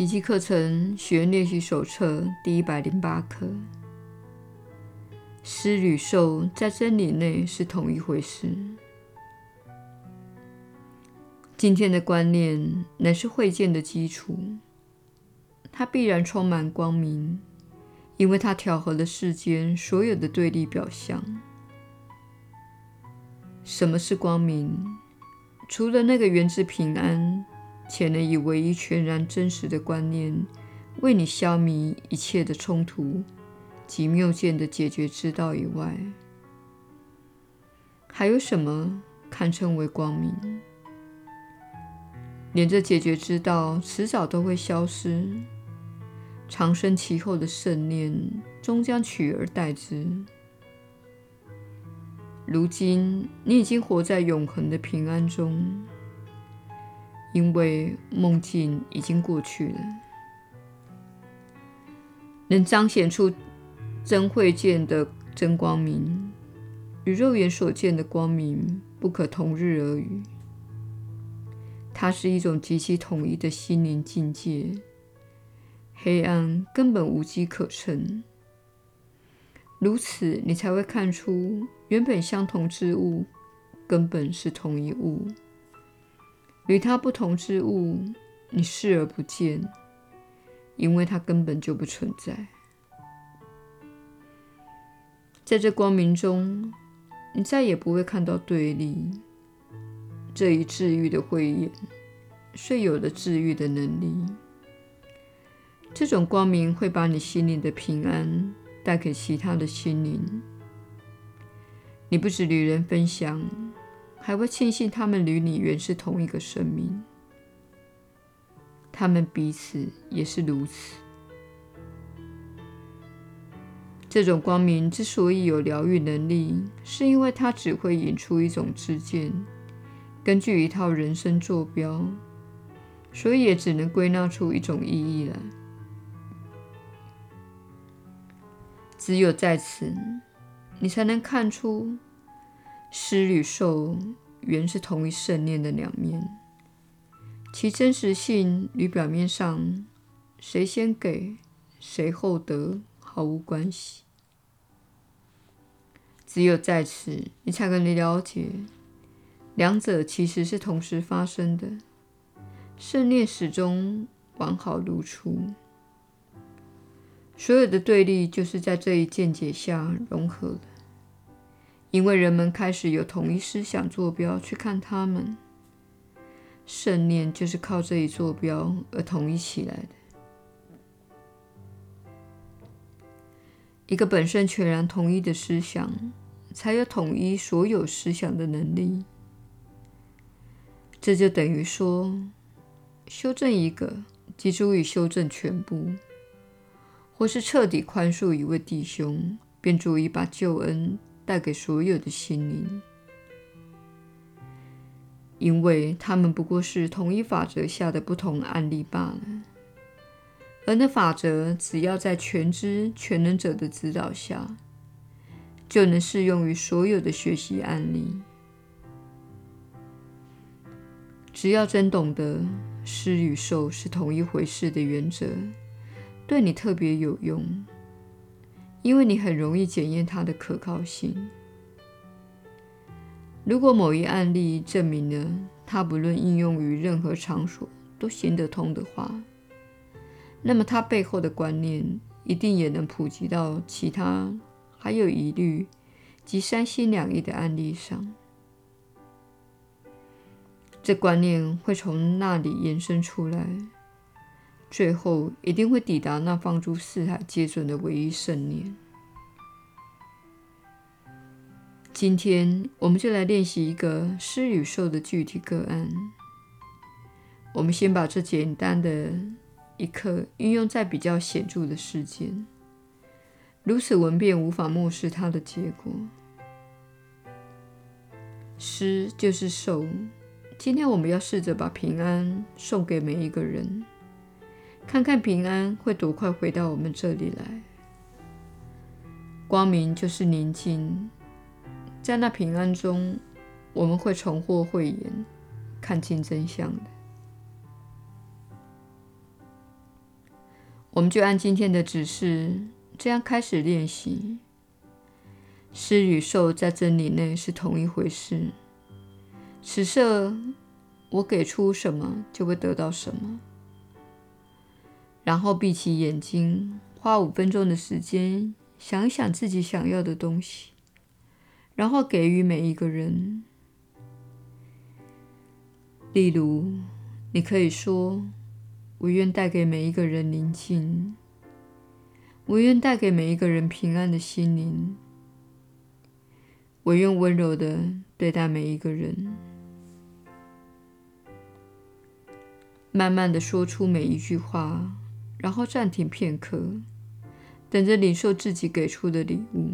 奇迹课程学员练习手册第一百零八课：施与受在真理内是同一回事。今天的观念乃是会见的基础，它必然充满光明，因为它调和了世间所有的对立表象。什么是光明？除了那个源自平安，且能以唯一全然真实的观念为你消弭一切的冲突及谬见的解决之道以外，还有什么堪称为光明？连这解决之道迟早都会消失，长生其后的圣念终将取而代之。如今你已经活在永恒的平安中。因为梦境已经过去了，能彰显出真慧见的真光明，与肉眼所见的光明不可同日而语。它是一种极其统一的心灵境界，黑暗根本无机可乘。如此，你才会看出原本相同之物，根本是同一物。与它不同之物，你视而不见，因为它根本就不存在。在这光明中，你再也不会看到对立。这一治愈的慧眼，遂有了治愈的能力。这种光明会把你心灵的平安带给其他的心灵。你不止与人分享。还会庆幸他们与你原是同一个生命，他们彼此也是如此。这种光明之所以有疗愈能力，是因为它只会引出一种知见，根据一套人生坐标，所以也只能归纳出一种意义来。只有在此，你才能看出。施与受原是同一圣念的两面，其真实性与表面上谁先给、谁后得毫无关系。只有在此，你才可能了解，两者其实是同时发生的。圣念始终完好如初，所有的对立就是在这一见解下融合了。因为人们开始有统一思想坐标去看他们，圣念就是靠这一坐标而统一起来的。一个本身全然统一的思想，才有统一所有思想的能力。这就等于说，修正一个，即足以修正全部；或是彻底宽恕一位弟兄，便足以把救恩。带给所有的心灵，因为他们不过是同一法则下的不同案例罢了。而那法则只要在全知全能者的指导下，就能适用于所有的学习案例。只要真懂得施与受是同一回事的原则，对你特别有用。因为你很容易检验它的可靠性。如果某一案例证明了它不论应用于任何场所都行得通的话，那么它背后的观念一定也能普及到其他还有疑虑及三心两意的案例上。这观念会从那里延伸出来。最后一定会抵达那放诸四海皆准的唯一圣念。今天我们就来练习一个施与受的具体个案。我们先把这简单的一课运用在比较显著的事件，如此闻便无法漠视它的结果。施就是受。今天我们要试着把平安送给每一个人。看看平安会多快回到我们这里来。光明就是宁静，在那平安中，我们会重获慧眼，看清真相的。我们就按今天的指示，这样开始练习。施与受在真理内是同一回事。此刻，我给出什么，就会得到什么。然后闭起眼睛，花五分钟的时间，想一想自己想要的东西，然后给予每一个人。例如，你可以说：“我愿带给每一个人宁静，我愿带给每一个人平安的心灵，我愿温柔地对待每一个人。”慢慢的说出每一句话，然后暂停片刻，等着领受自己给出的礼物。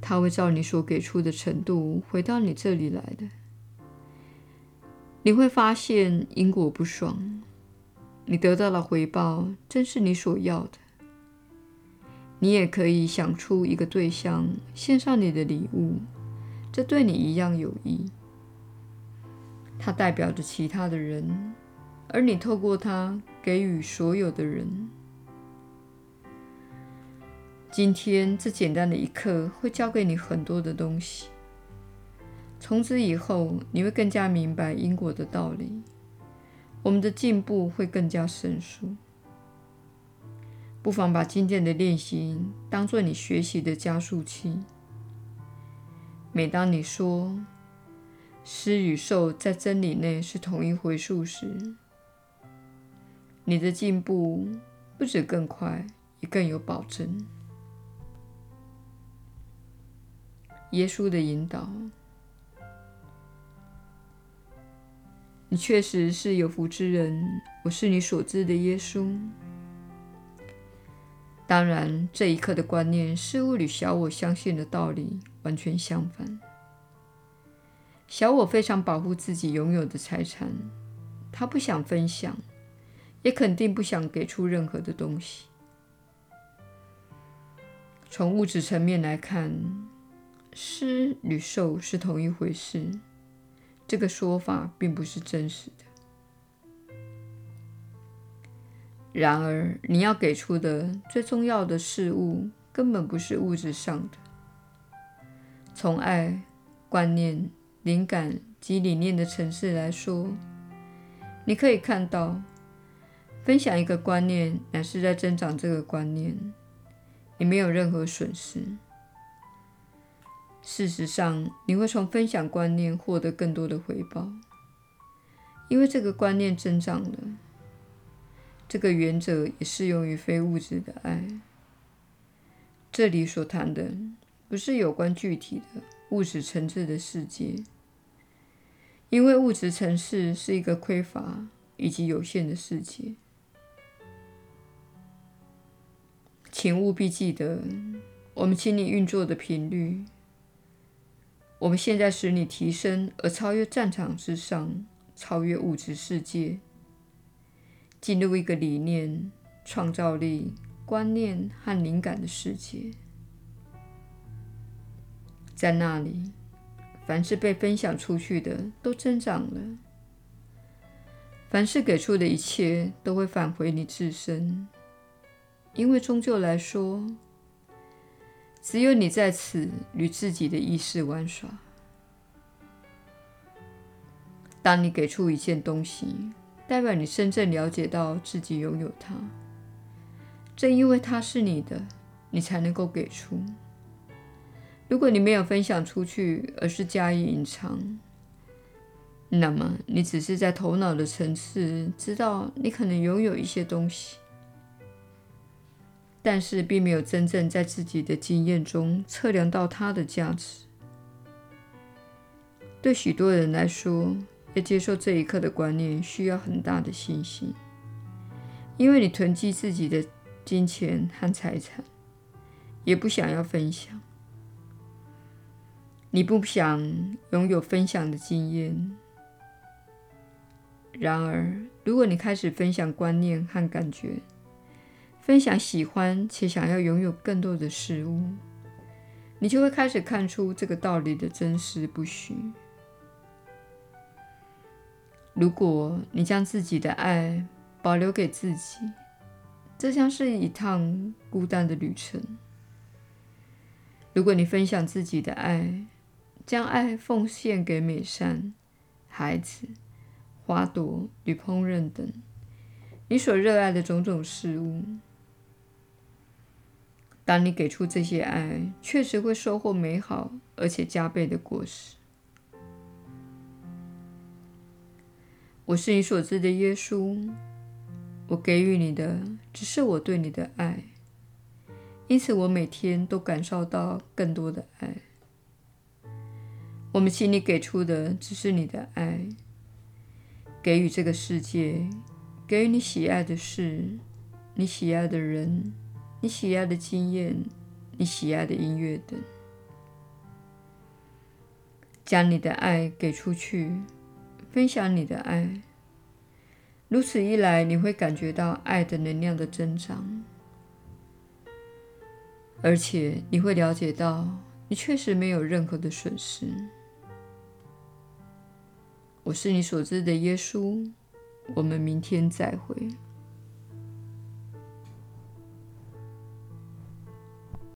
它会照你所给出的程度回到你这里来的。你会发现因果不爽，你得到的回报正是你所要的。你也可以想出一个对象，献上你的礼物，这对你一样有益。它代表着其他的人，而你透过它给予所有的人。今天这简单的一刻会教给你很多的东西。从此以后，你会更加明白因果的道理，我们的进步会更加神速。不妨把今天的练习当做你学习的加速器。每当你说“施与受在真理内是同一回数”时，你的进步不止更快，也更有保证。耶稣的引导。你确实是有福之人，我是你所知的耶稣。当然，这一刻的观念似乎与小我相信的道理完全相反。小我非常保护自己拥有的财产，他不想分享，也肯定不想给出任何的东西。从物质层面来看，施与受是同一回事。这个说法并不是真实的。然而，你要给出的最重要的事物，根本不是物质上的。从爱、观念、灵感及理念的层次来说，你可以看到，分享一个观念，乃是在增长这个观念，你没有任何损失。事实上，你会从分享观念获得更多的回报，因为这个观念增长了。这个原则也适用于非物质的爱。这里所谈的不是有关具体的物质层次的世界，因为物质层次是一个匮乏以及有限的世界。请务必记得，我们请你运作的频率。我们现在使你提升，而超越战场之上，超越物质世界，进入一个理念、创造力、观念和灵感的世界。在那里，凡是被分享出去的都增长了，凡是给出的一切都会返回你自身，因为终究来说。只有你在此与自己的意识玩耍。当你给出一件东西，代表你真正了解到自己拥有它。正因为它是你的，你才能够给出。如果你没有分享出去，而是加以隐藏，那么你只是在头脑的层次知道你可能拥有一些东西。但是并没有真正在自己的经验中测量到它的价值。对许多人来说，要接受这一刻的观念需要很大的信心，因为你囤积自己的金钱和财产，也不想要分享，你不想拥有分享的经验。然而，如果你开始分享观念和感觉，分享喜欢且想要拥有更多的事物，你就会开始看出这个道理的真实不虚。如果你将自己的爱保留给自己，这将是一趟孤单的旅程。如果你分享自己的爱，将爱奉献给美善、孩子、花朵与烹饪等你所热爱的种种事物，当你给出这些爱，确实会收获美好而且加倍的果实。我是你所知的耶稣，我给予你的只是我对你的爱，因此我每天都感受到更多的爱。我们心里给出的只是你的爱，给予这个世界，给予你喜爱的事，你喜爱的人，你喜爱的经验，你喜爱的音乐等，将你的爱给出去。分享你的爱，如此一来，你会感觉到爱的能量的增长，而且你会了解到，你确实没有任何的损失。我是你所知的耶稣，我们明天再会。